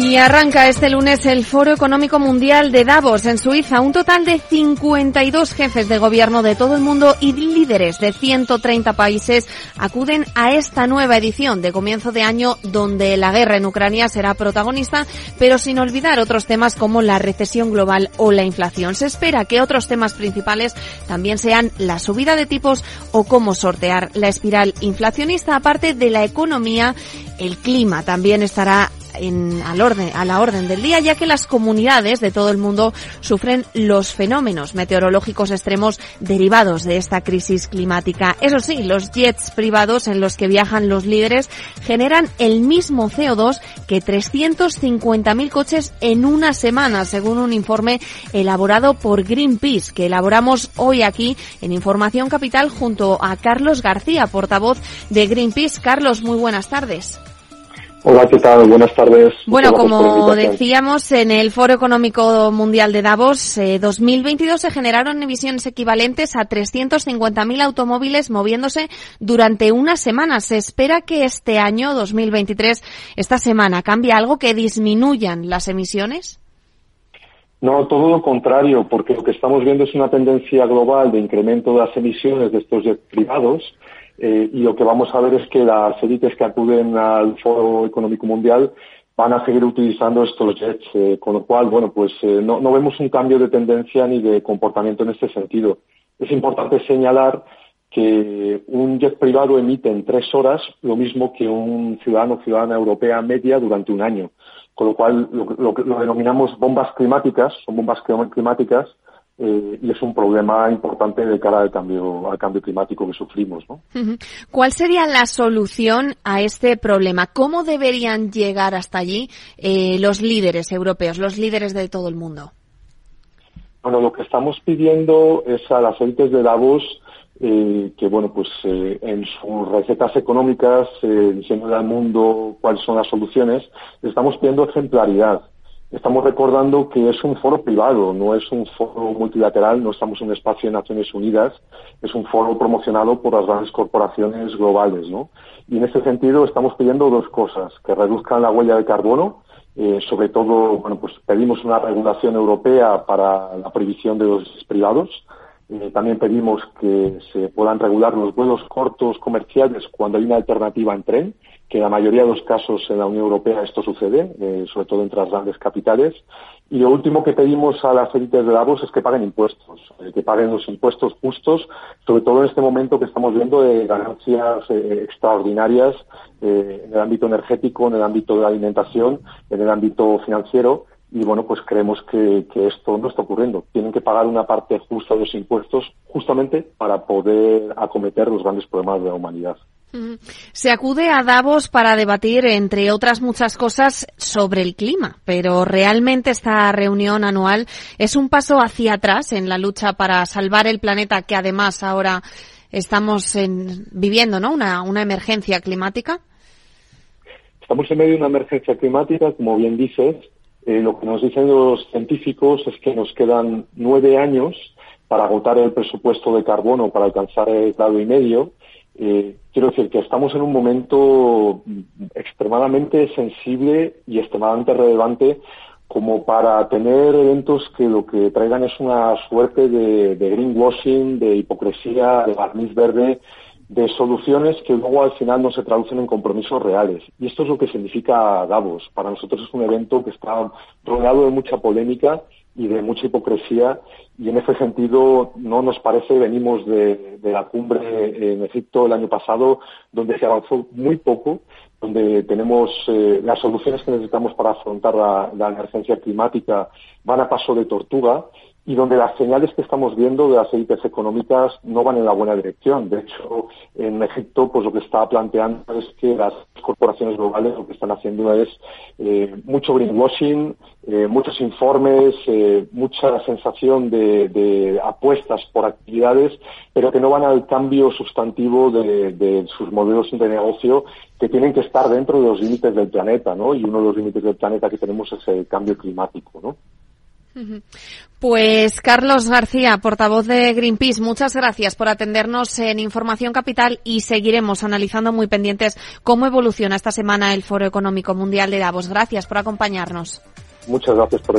Y arranca este lunes el Foro Económico Mundial de Davos en Suiza. Un total de 52 jefes de gobierno de todo el mundo y líderes de 130 países acuden a esta nueva edición de comienzo de año donde la guerra en Ucrania será protagonista, pero sin olvidar otros temas como la recesión global o la inflación. Se espera que otros temas principales también sean la subida de tipos o cómo sortear la espiral inflacionista, aparte de la economía el clima también estará en, al orden, a la orden del día, ya que las comunidades de todo el mundo sufren los fenómenos meteorológicos extremos derivados de esta crisis climática. Eso sí, los jets privados en los que viajan los líderes generan el mismo CO2 que 350.000 coches en una semana, según un informe elaborado por Greenpeace, que elaboramos hoy aquí en Información Capital junto a Carlos García, portavoz de Greenpeace. Carlos, muy buenas tardes. Hola, ¿qué tal? Buenas tardes. Bueno, como decíamos, en el Foro Económico Mundial de Davos eh, 2022 se generaron emisiones equivalentes a 350.000 automóviles moviéndose durante una semana. Se espera que este año, 2023, esta semana, cambie algo que disminuyan las emisiones. No, todo lo contrario, porque lo que estamos viendo es una tendencia global de incremento de las emisiones de estos jets privados eh, y lo que vamos a ver es que las élites que acuden al Foro Económico Mundial van a seguir utilizando estos jets, eh, con lo cual, bueno, pues eh, no, no, vemos un cambio de tendencia ni de comportamiento en este sentido. Es importante señalar que un jet privado emite en tres horas lo mismo que un ciudadano o ciudadana europea media durante un año, con lo cual lo, lo, lo denominamos bombas climáticas, son bombas climáticas eh, y es un problema importante de cara al cambio, al cambio climático que sufrimos. ¿no? ¿Cuál sería la solución a este problema? ¿Cómo deberían llegar hasta allí eh, los líderes europeos, los líderes de todo el mundo? Bueno, lo que estamos pidiendo es a las élites de Davos eh, que, bueno, pues eh, en sus recetas económicas, diciendo al mundo cuáles son las soluciones, estamos pidiendo ejemplaridad estamos recordando que es un foro privado, no es un foro multilateral, no estamos en un espacio de Naciones Unidas, es un foro promocionado por las grandes corporaciones globales, ¿no? Y en este sentido estamos pidiendo dos cosas, que reduzcan la huella de carbono, eh, sobre todo, bueno, pues pedimos una regulación europea para la prohibición de los privados, eh, también pedimos que se puedan regular los vuelos cortos comerciales cuando hay una alternativa en tren, que en la mayoría de los casos en la Unión Europea esto sucede, eh, sobre todo entre las grandes capitales. Y lo último que pedimos a las élites de Davos es que paguen impuestos, eh, que paguen los impuestos justos, sobre todo en este momento que estamos viendo de ganancias extraordinarias en el ámbito energético, en el ámbito de la alimentación, en el ámbito financiero y bueno, pues creemos que, que, esto no está ocurriendo. Tienen que pagar una parte justa de los impuestos justamente para poder acometer los grandes problemas de la humanidad. Se acude a Davos para debatir, entre otras muchas cosas, sobre el clima, pero realmente esta reunión anual es un paso hacia atrás en la lucha para salvar el planeta que además ahora estamos en, viviendo, ¿no? Una, una emergencia climática. Estamos en medio de una emergencia climática, como bien dices, eh, lo que nos dicen los científicos es que nos quedan nueve años para agotar el presupuesto de carbono para alcanzar el grado y medio. Eh, quiero decir que estamos en un momento extremadamente sensible y extremadamente relevante como para tener eventos que lo que traigan es una suerte de, de greenwashing, de hipocresía, de barniz verde de soluciones que luego al final no se traducen en compromisos reales. Y esto es lo que significa Davos. Para nosotros es un evento que está rodeado de mucha polémica y de mucha hipocresía y en ese sentido no nos parece, venimos de, la cumbre en Egipto el año pasado donde se avanzó muy poco, donde tenemos eh, las soluciones que necesitamos para afrontar la emergencia climática van a paso de tortuga y donde las señales que estamos viendo de las élites económicas no van en la buena dirección. De hecho, en Egipto, pues lo que está planteando es que las corporaciones globales lo que están haciendo es eh, mucho greenwashing, eh, muchos informes, eh, mucha sensación de, apuestas por actividades, pero que no van al cambio sustantivo de, de sus modelos de negocio que tienen que estar dentro de los límites del planeta, ¿no? Y uno de los límites del planeta que tenemos es el cambio climático, ¿no? Pues Carlos García, portavoz de Greenpeace, muchas gracias por atendernos en Información Capital y seguiremos analizando muy pendientes cómo evoluciona esta semana el Foro Económico Mundial de Davos. Gracias por acompañarnos. Muchas gracias por